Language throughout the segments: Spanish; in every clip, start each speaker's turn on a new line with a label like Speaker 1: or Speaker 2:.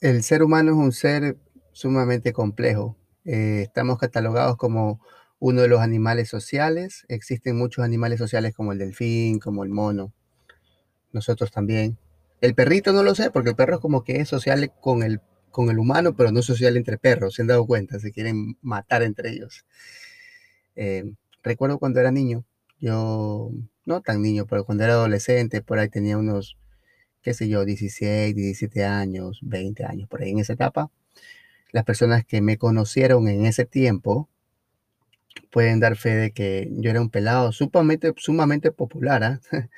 Speaker 1: El ser humano es un ser sumamente complejo. Eh, estamos catalogados como uno de los animales sociales. Existen muchos animales sociales como el delfín, como el mono. Nosotros también. El perrito no lo sé, porque el perro es como que es social con el, con el humano, pero no social entre perros. ¿Se han dado cuenta? Se quieren matar entre ellos. Eh, recuerdo cuando era niño, yo, no tan niño, pero cuando era adolescente, por ahí tenía unos, qué sé yo, 16, 17 años, 20 años, por ahí en esa etapa. Las personas que me conocieron en ese tiempo, pueden dar fe de que yo era un pelado sumamente, sumamente popular. ¿ah?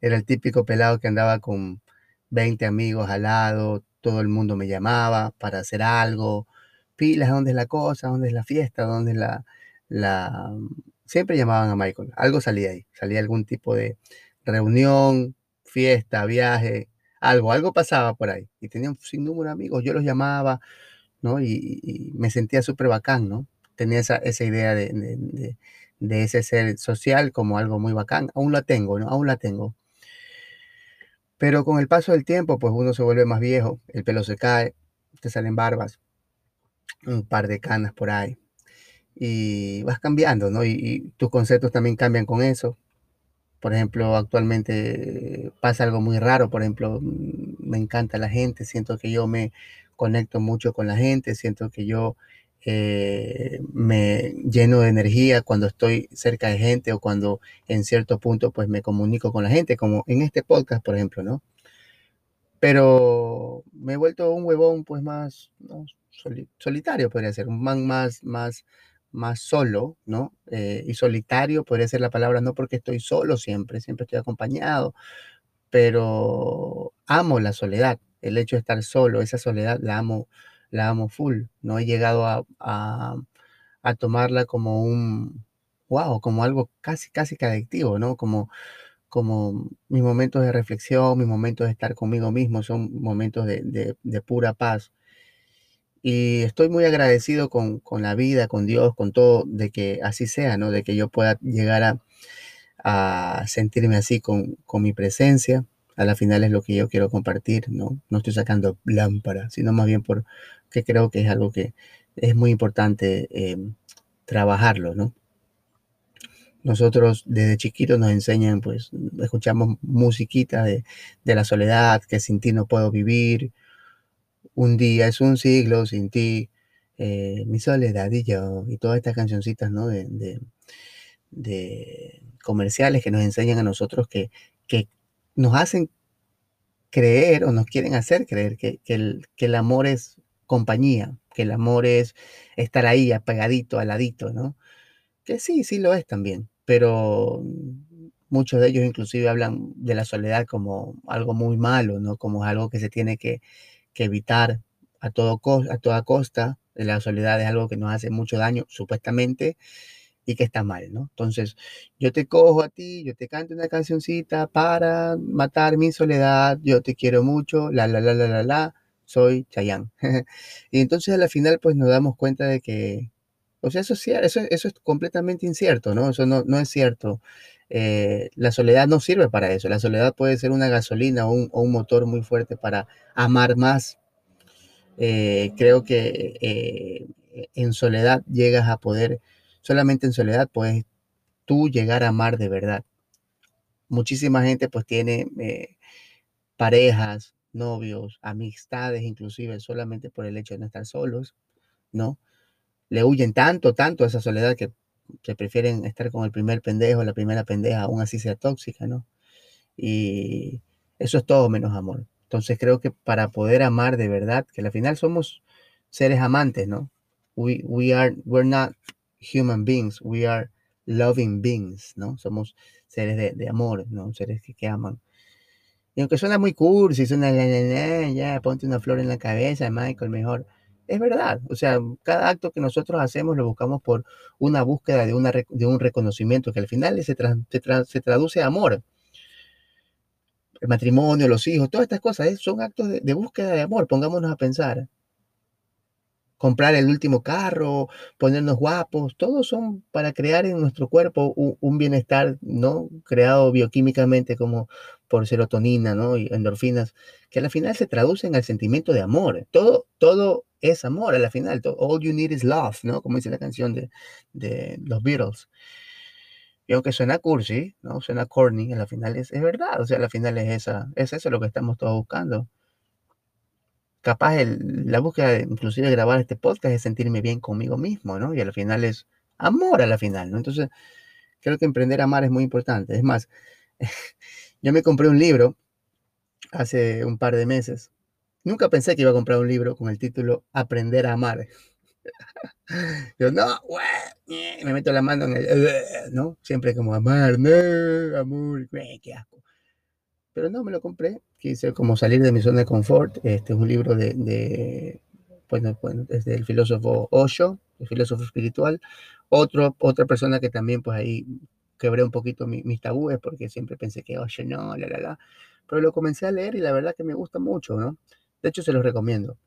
Speaker 1: Era el típico pelado que andaba con 20 amigos al lado, todo el mundo me llamaba para hacer algo. Pilas, ¿dónde es la cosa? ¿Dónde es la fiesta? ¿Dónde la, la... Siempre llamaban a Michael. Algo salía ahí. Salía algún tipo de reunión, fiesta, viaje, algo. Algo pasaba por ahí. Y tenía un sinnúmero de amigos. Yo los llamaba, ¿no? Y, me sentía súper bacán, ¿no? tenía esa, esa idea de, de, de, ese ser social como algo muy bacán. Aún la tengo, ¿no? Aún la tengo. Pero con el paso del tiempo, pues uno se vuelve más viejo, el pelo se cae, te salen barbas, un par de canas por ahí. Y vas cambiando, ¿no? Y tus conceptos también cambian con eso. Por ejemplo, actualmente pasa algo muy raro. Por ejemplo, me encanta la gente, siento que yo me conecto mucho con la gente, siento que yo eh, me lleno de energía cuando estoy cerca de gente o cuando en cierto punto pues me comunico con la gente, como en este podcast, por ejemplo, ¿no? Pero me he vuelto un huevón pues más solitario, podría ser, un man más, más, más solo, ¿no? Eh, y solitario podría ser la palabra, no porque estoy solo siempre, siempre estoy acompañado, pero amo la soledad, el hecho de estar solo, esa soledad la amo la amo full. No he llegado a, a, tomarla como un, wow, como algo casi, casi que adictivo, ¿no? Como, como mis momentos de reflexión, mis momentos de estar conmigo mismo, son momentos de, de, pura paz. Y estoy muy agradecido con, con, la vida, con Dios, con todo, de que así sea, ¿no? De que yo pueda llegar a, a sentirme así con, con mi presencia. A la final es lo que yo quiero compartir, ¿no? No estoy sacando lámpara, sino más bien por, que creo que es algo que es muy importante em, trabajarlo, ¿no? Nosotros desde chiquitos nos enseñan, pues, escuchamos musiquita de, la soledad, que sin ti no puedo vivir, un día es un siglo sin ti, eh, mi soledad y yo, y todas estas cancioncitas, ¿no? De, comerciales que nos enseñan a nosotros que, nos hacen creer o nos quieren hacer creer que, el, amor es compañía, que el amor es estar ahí apegadito, aladito, ¿no? Que sí, sí lo es también, pero muchos de ellos inclusive hablan de la soledad como algo muy malo, ¿no? Como algo que se tiene que, evitar a, todo, a toda costa. La soledad es algo que nos hace mucho daño, supuestamente, y que está mal, ¿no? Entonces, yo te cojo a ti, yo te canto una cancioncita para matar mi soledad, yo te quiero mucho, la, la, la, la, la, la, soy Chayán. y entonces a la final pues nos damos cuenta de que, o sea, eso, eso, eso es completamente incierto, ¿no? Eso no, no es cierto. Eh, la soledad no sirve para eso. La soledad puede ser una gasolina o un, motor muy fuerte para amar más. Eh, creo que eh, en soledad llegas a poder, solamente en soledad puedes tú llegar a amar de verdad. Muchísima gente pues tiene parejas, novios, amistades, inclusive solamente por el hecho de no estar solos, ¿no? Le huyen tanto, tanto a esa soledad que se prefieren estar con el primer pendejo, la primera pendeja, aún así sea tóxica, ¿no? Y eso es todo menos amor. Entonces creo que para poder amar de verdad, que al final somos seres amantes, ¿no? We, we are, we're not human beings, we are loving beings, ¿no? Somos seres de, amor, ¿no? Seres que, que aman. Y aunque suena muy cursi, suena, ponte una flor en la cabeza, Michael, mejor. Es verdad, o sea, cada acto que nosotros hacemos lo buscamos por una búsqueda de, una, de un reconocimiento que al final se, se, traduce a amor. El matrimonio, los hijos, todas estas cosas son actos de, búsqueda de amor, pongámonos a pensar comprar el último carro, ponernos guapos, todos son para crear en nuestro cuerpo un, bienestar, ¿no? Creado bioquímicamente como por serotonina, ¿no? Y endorfinas, que al final se traducen al sentimiento de amor. Todo, todo es amor a la final. all you need is love, ¿no? Como dice la canción de, de los Beatles. Y aunque suena cursi, ¿no? Suena corny, a la final es, es verdad. O sea, a la final es, esa, es eso lo que estamos todos buscando capaz la búsqueda de inclusive grabar este podcast es sentirme bien conmigo mismo, ¿no? Y al final es amor a la final, ¿no? Entonces, creo que emprender a amar es muy importante. Es más, yo me compré un libro hace un par de meses. Nunca pensé que iba a comprar un libro con el título Aprender a amar. Yo, no, me meto la mano en el, ¿no? Siempre como amar, no, amor, qué asco. Pero no, me lo compré quise como salir de mi zona de confort. Este es un libro de, de bueno, bueno, desde el filósofo Osho, el filósofo espiritual. Otro, otra persona que también pues ahí quebré un poquito mis tabúes porque siempre pensé que Osho no, la, la, la. Pero lo comencé a leer y la verdad que me gusta mucho, ¿no? De hecho, se los recomiendo.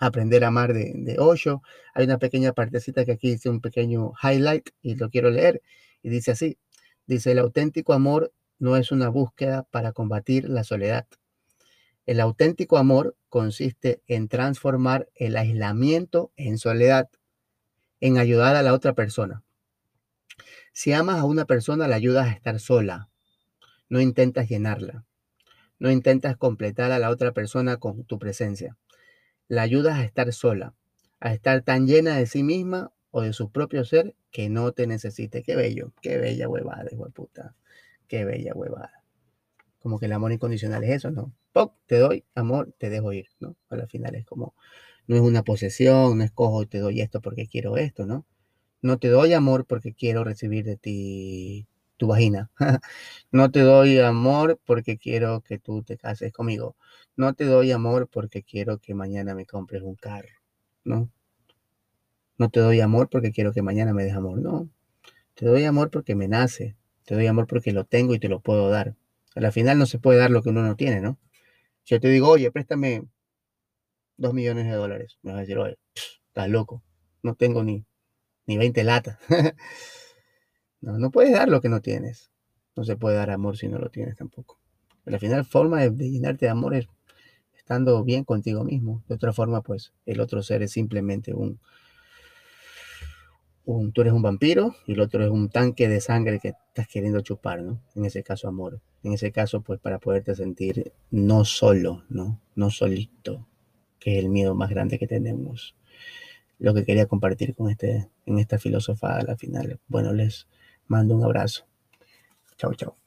Speaker 1: Aprender a amar de, de Osho. Hay una pequeña partecita que aquí hice un pequeño highlight y lo quiero leer. Y dice así, dice, el auténtico amor no es una búsqueda para combatir la soledad. El auténtico amor consiste en transformar el aislamiento en soledad, en ayudar a la otra persona. Si amas a una persona, la ayudas a estar sola. No intentas llenarla. No intentas completar a la otra persona con tu presencia. La ayudas a estar sola, a estar tan llena de sí misma o de su propio ser que no te necesite. Qué bello, qué bella huevada, puta. Qué bella huevada. Como que el amor incondicional es eso, ¿no? ¡Poc! Te doy amor, te dejo ir, ¿no? Al final es como, no es una posesión, no escojo y te doy esto porque quiero esto, ¿no? No te doy amor porque quiero recibir de ti tu vagina. no te doy amor porque quiero que tú te cases conmigo. No te doy amor porque quiero que mañana me compres un carro, ¿no? No te doy amor porque quiero que mañana me des amor, no. Te doy amor porque me nace, te doy amor porque lo tengo y te lo puedo dar. A la final no se puede dar lo que uno no tiene, ¿no? Si yo te digo, oye, préstame dos millones de dólares, me vas a decir, oye, estás loco, no tengo ni, ni 20 latas. no, no puedes dar lo que no tienes. No se puede dar amor si no lo tienes tampoco. La final, forma de, llenarte de amor es estando bien contigo mismo. De otra forma, pues el otro ser es simplemente un, tú eres un vampiro y el otro es un tanque de sangre que estás queriendo chupar, ¿no? En ese caso, amor. En ese caso, pues para poderte sentir no solo, ¿no? No solito, que es el miedo más grande que tenemos. Lo que quería compartir con este, en esta filosofía a la final. Bueno, les mando un abrazo. Chao, chao.